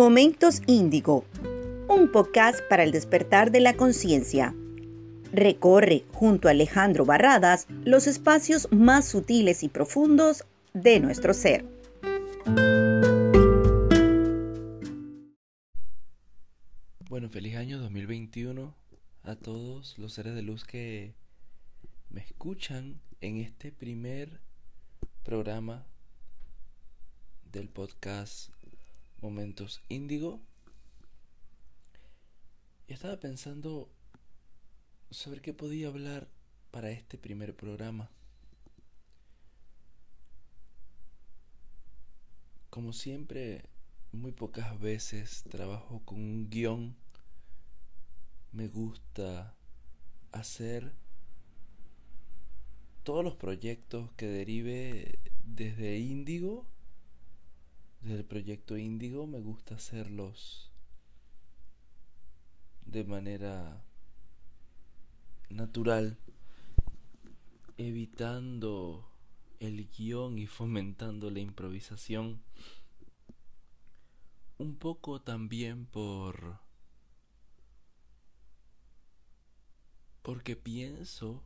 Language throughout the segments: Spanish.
Momentos Índigo, un podcast para el despertar de la conciencia. Recorre junto a Alejandro Barradas los espacios más sutiles y profundos de nuestro ser. Bueno, feliz año 2021 a todos los seres de luz que me escuchan en este primer programa del podcast Momentos Índigo. Y estaba pensando sobre qué podía hablar para este primer programa. Como siempre, muy pocas veces trabajo con un guion. Me gusta hacer todos los proyectos que derive desde Índigo desde el proyecto Índigo me gusta hacerlos de manera natural, evitando el guion y fomentando la improvisación. Un poco también por... porque pienso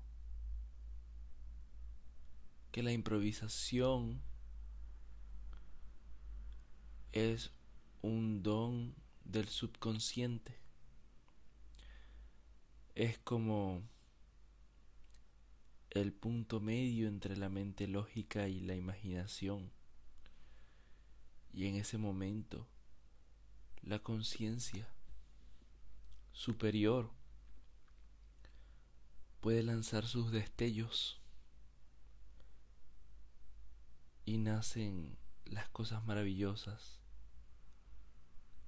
que la improvisación es un don del subconsciente. Es como el punto medio entre la mente lógica y la imaginación. Y en ese momento, la conciencia superior puede lanzar sus destellos y nacen las cosas maravillosas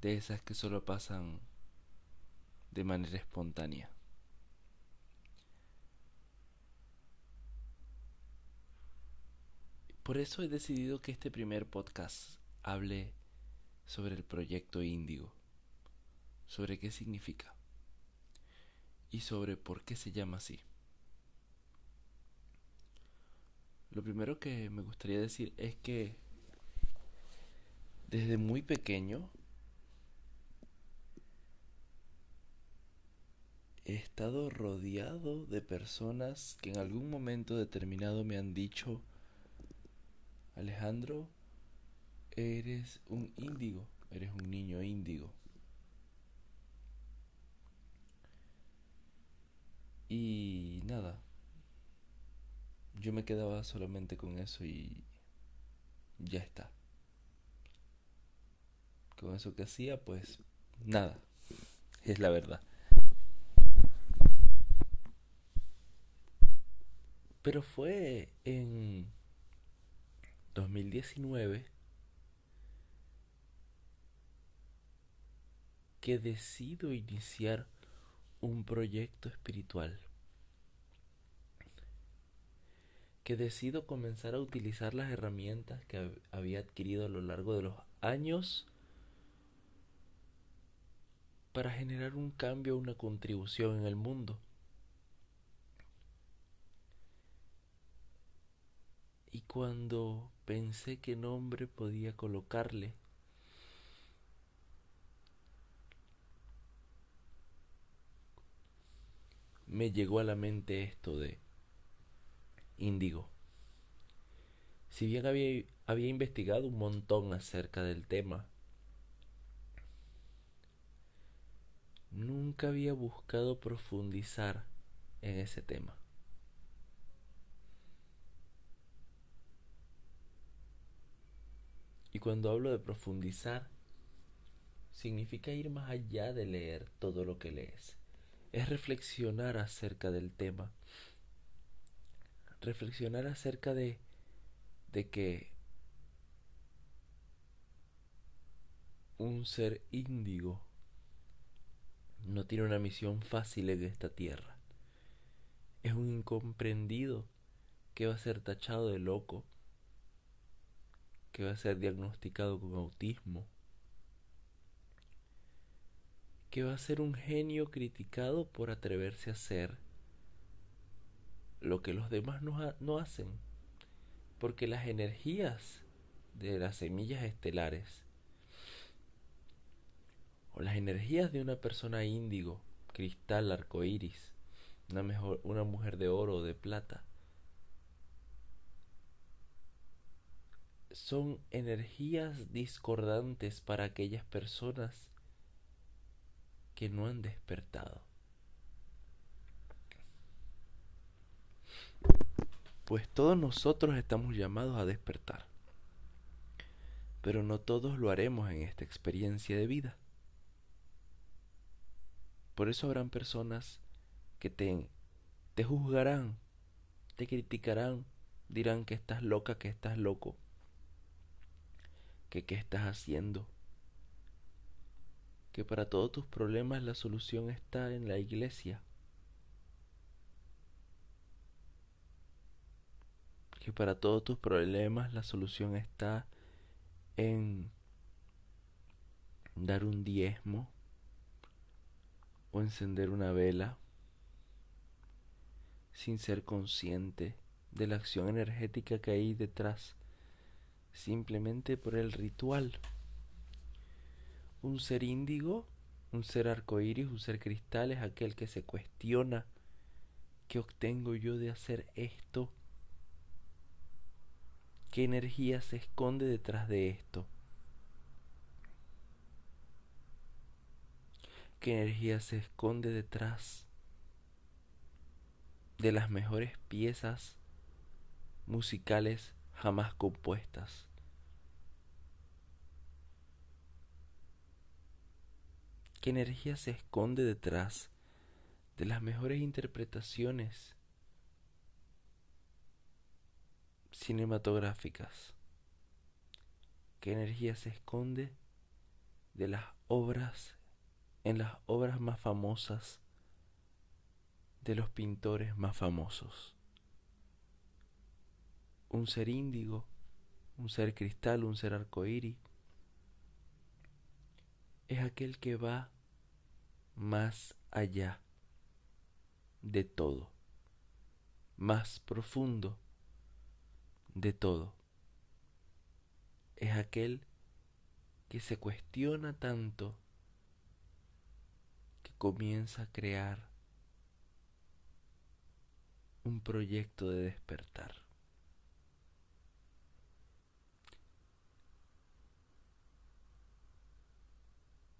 de esas que solo pasan de manera espontánea. Por eso he decidido que este primer podcast hable sobre el proyecto Índigo, sobre qué significa y sobre por qué se llama así. Lo primero que me gustaría decir es que desde muy pequeño he estado rodeado de personas que en algún momento determinado me han dicho, Alejandro, eres un índigo, eres un niño índigo. Y nada, yo me quedaba solamente con eso y ya está. Con eso que hacía, pues nada, es la verdad. Pero fue en 2019 que decido iniciar un proyecto espiritual. Que decido comenzar a utilizar las herramientas que había adquirido a lo largo de los años para generar un cambio, una contribución en el mundo. y cuando pensé qué nombre podía colocarle, me llegó a la mente esto de índigo. Si bien había, había investigado un montón acerca del tema, nunca había buscado profundizar en ese tema. Y cuando hablo de profundizar, significa ir más allá de leer todo lo que lees. Es reflexionar acerca del tema. Reflexionar acerca de, de que un ser índigo no tiene una misión fácil en esta tierra. Es un incomprendido que va a ser tachado de loco que va a ser diagnosticado con autismo, que va a ser un genio criticado por atreverse a hacer lo que los demás no, no hacen, porque las energías de las semillas estelares o las energías de una persona índigo, cristal, arcoíris, una, mejor, una mujer de oro o de plata, son energías discordantes para aquellas personas que no han despertado. Pues todos nosotros estamos llamados a despertar, pero no todos lo haremos en esta experiencia de vida. Por eso habrán personas que te, juzgarán, te criticarán, dirán que estás loca, que estás loco, que qué estás haciendo, que para todos tus problemas la solución está en la iglesia. Que para todos tus problemas la solución está en dar un diezmo o encender una vela sin ser consciente de la acción energética que hay detrás, simplemente por el ritual. Un ser índigo, un ser arcoíris, un ser cristal es aquel que se cuestiona qué obtengo yo de hacer esto, qué energía se esconde detrás de esto, qué energía se esconde detrás de las mejores piezas musicales jamás compuestas. ¿Qué energía se esconde detrás de las mejores interpretaciones cinematográficas? ¿Qué energía se esconde de las obras en las obras más famosas de los pintores más famosos? Un ser índigo, un ser cristal, un ser arcoíris, es aquel que va más allá de todo, más profundo de todo. Es aquel que se cuestiona tanto que comienza a crear un proyecto de despertar.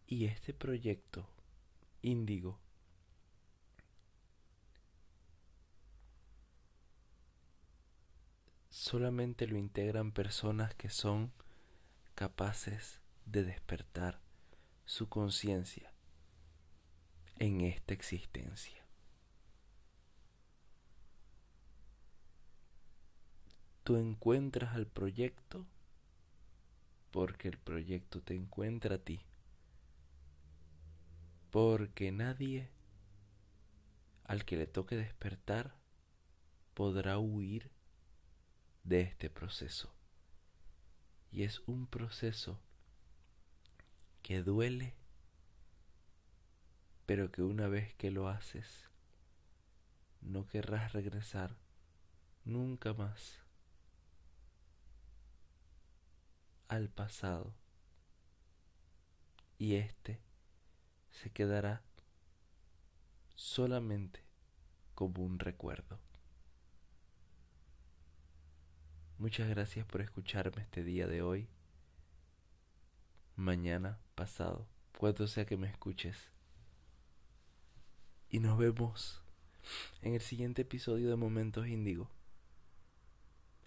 Y este proyecto índigo. Solamente lo integran personas que son capaces de despertar su conciencia en esta existencia. Tú encuentras al proyecto porque el proyecto te encuentra a ti porque nadie al que le toque despertar podrá huir de este proceso. Y es un proceso que duele, pero que una vez que lo haces, no querrás regresar nunca más al pasado. Y este se quedará solamente como un recuerdo. Muchas gracias por escucharme este día de hoy, mañana, pasado, cuando sea que me escuches. Y nos vemos en el siguiente episodio de Momentos Índigo.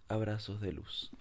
Abrazos de luz.